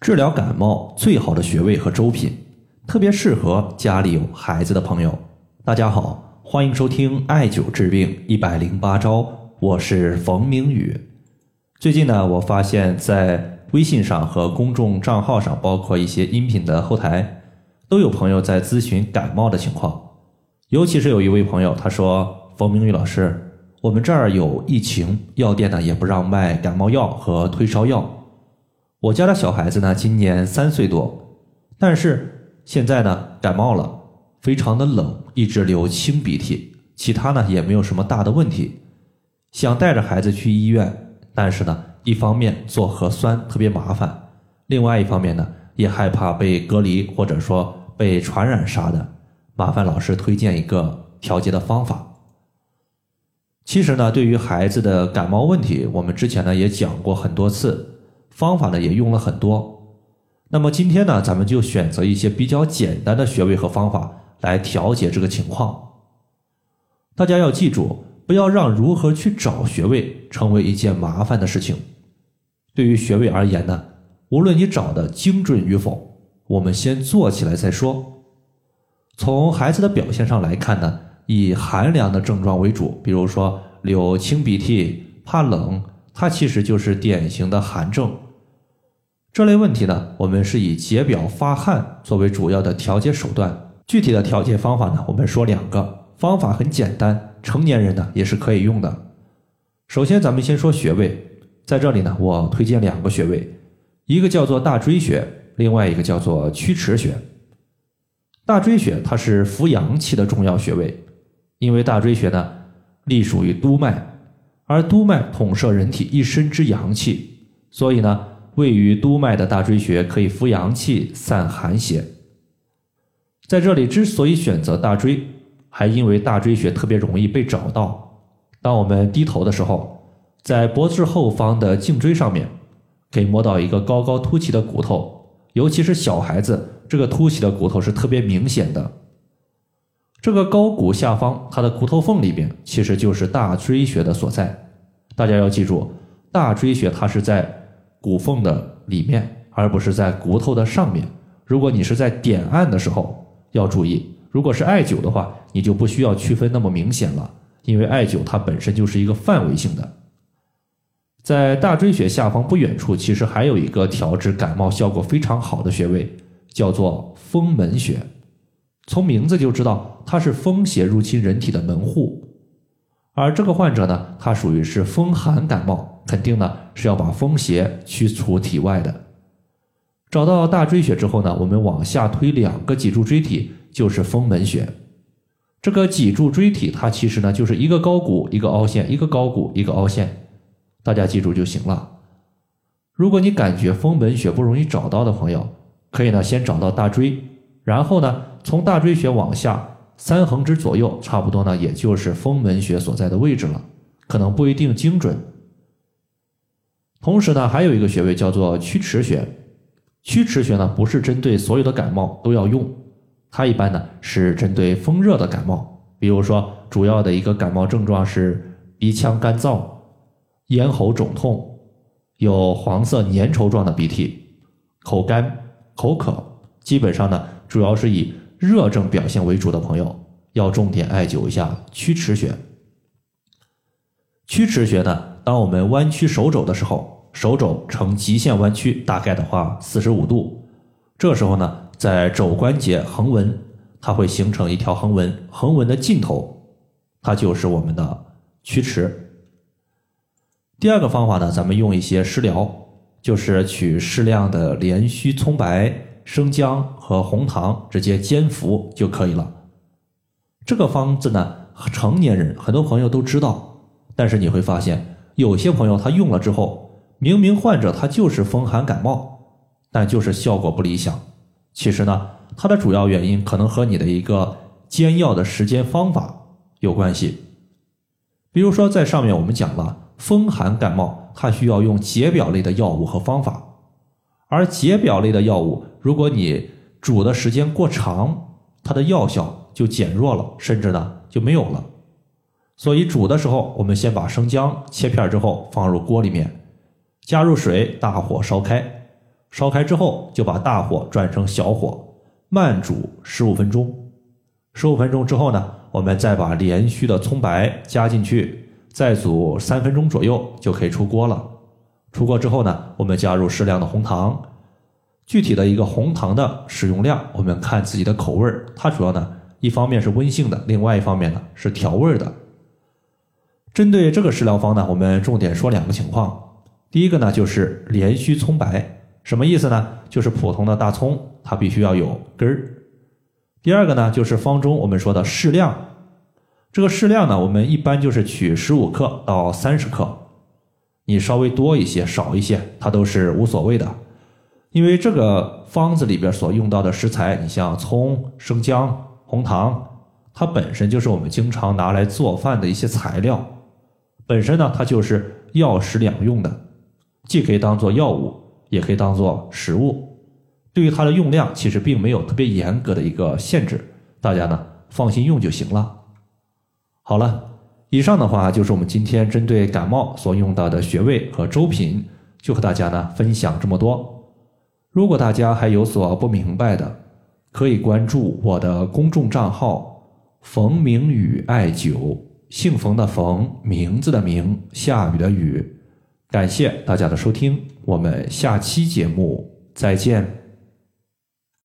治疗感冒最好的穴位和粥品，特别适合家里有孩子的朋友。大家好，欢迎收听艾灸治病一百零八招，我是冯明宇。最近呢，我发现，在微信上和公众账号上，包括一些音频的后台，都有朋友在咨询感冒的情况。尤其是有一位朋友，他说：“冯明宇老师，我们这儿有疫情，药店呢也不让卖感冒药和退烧药。”我家的小孩子呢，今年三岁多，但是现在呢感冒了，非常的冷，一直流清鼻涕，其他呢也没有什么大的问题。想带着孩子去医院，但是呢，一方面做核酸特别麻烦，另外一方面呢，也害怕被隔离或者说被传染啥的。麻烦老师推荐一个调节的方法。其实呢，对于孩子的感冒问题，我们之前呢也讲过很多次。方法呢也用了很多，那么今天呢，咱们就选择一些比较简单的穴位和方法来调节这个情况。大家要记住，不要让如何去找穴位成为一件麻烦的事情。对于穴位而言呢，无论你找的精准与否，我们先做起来再说。从孩子的表现上来看呢，以寒凉的症状为主，比如说流清鼻涕、怕冷。它其实就是典型的寒症，这类问题呢，我们是以解表发汗作为主要的调节手段。具体的调节方法呢，我们说两个方法很简单，成年人呢也是可以用的。首先，咱们先说穴位，在这里呢，我推荐两个穴位，一个叫做大椎穴，另外一个叫做曲池穴。大椎穴它是扶阳气的重要穴位，因为大椎穴呢隶属于督脉。而督脉统摄人体一身之阳气，所以呢，位于督脉的大椎穴可以扶阳气、散寒邪。在这里之所以选择大椎，还因为大椎穴特别容易被找到。当我们低头的时候，在脖子后方的颈椎上面，可以摸到一个高高凸起的骨头，尤其是小孩子，这个凸起的骨头是特别明显的。这个高骨下方，它的骨头缝里边，其实就是大椎穴的所在。大家要记住，大椎穴它是在骨缝的里面，而不是在骨头的上面。如果你是在点按的时候要注意，如果是艾灸的话，你就不需要区分那么明显了，因为艾灸它本身就是一个范围性的。在大椎穴下方不远处，其实还有一个调治感冒效果非常好的穴位，叫做风门穴。从名字就知道，它是风邪入侵人体的门户，而这个患者呢，他属于是风寒感冒，肯定呢是要把风邪驱除体外的。找到大椎穴之后呢，我们往下推两个脊柱椎体，就是风门穴。这个脊柱椎体它其实呢就是一个高骨一个凹陷，一个高骨一个凹陷，大家记住就行了。如果你感觉风门穴不容易找到的朋友，可以呢先找到大椎。然后呢，从大椎穴往下三横指左右，差不多呢，也就是风门穴所在的位置了，可能不一定精准。同时呢，还有一个穴位叫做曲池穴。曲池穴呢，不是针对所有的感冒都要用，它一般呢是针对风热的感冒，比如说主要的一个感冒症状是鼻腔干燥、咽喉肿痛、有黄色粘稠状的鼻涕、口干、口渴，基本上呢。主要是以热症表现为主的朋友，要重点艾灸一下曲池穴。曲池穴呢，当我们弯曲手肘的时候，手肘呈极限弯曲，大概的话四十五度。这时候呢，在肘关节横纹，它会形成一条横纹，横纹的尽头，它就是我们的曲池。第二个方法呢，咱们用一些食疗，就是取适量的连须葱白。生姜和红糖直接煎服就可以了。这个方子呢，成年人很多朋友都知道，但是你会发现，有些朋友他用了之后，明明患者他就是风寒感冒，但就是效果不理想。其实呢，它的主要原因可能和你的一个煎药的时间方法有关系。比如说，在上面我们讲了，风寒感冒它需要用解表类的药物和方法。而解表类的药物，如果你煮的时间过长，它的药效就减弱了，甚至呢就没有了。所以煮的时候，我们先把生姜切片之后放入锅里面，加入水，大火烧开，烧开之后就把大火转成小火，慢煮十五分钟。十五分钟之后呢，我们再把连须的葱白加进去，再煮三分钟左右就可以出锅了。出锅之后呢，我们加入适量的红糖。具体的一个红糖的使用量，我们看自己的口味儿。它主要呢，一方面是温性的，另外一方面呢是调味儿的。针对这个食疗方呢，我们重点说两个情况。第一个呢，就是连须葱白，什么意思呢？就是普通的大葱，它必须要有根儿。第二个呢，就是方中我们说的适量。这个适量呢，我们一般就是取十五克到三十克，你稍微多一些、少一些，它都是无所谓的。因为这个方子里边所用到的食材，你像葱、生姜、红糖，它本身就是我们经常拿来做饭的一些材料，本身呢，它就是药食两用的，既可以当做药物，也可以当做食物。对于它的用量，其实并没有特别严格的一个限制，大家呢放心用就行了。好了，以上的话就是我们今天针对感冒所用到的穴位和粥品，就和大家呢分享这么多。如果大家还有所不明白的，可以关注我的公众账号“冯明宇艾灸”，姓冯的冯，名字的名，下雨的雨。感谢大家的收听，我们下期节目再见。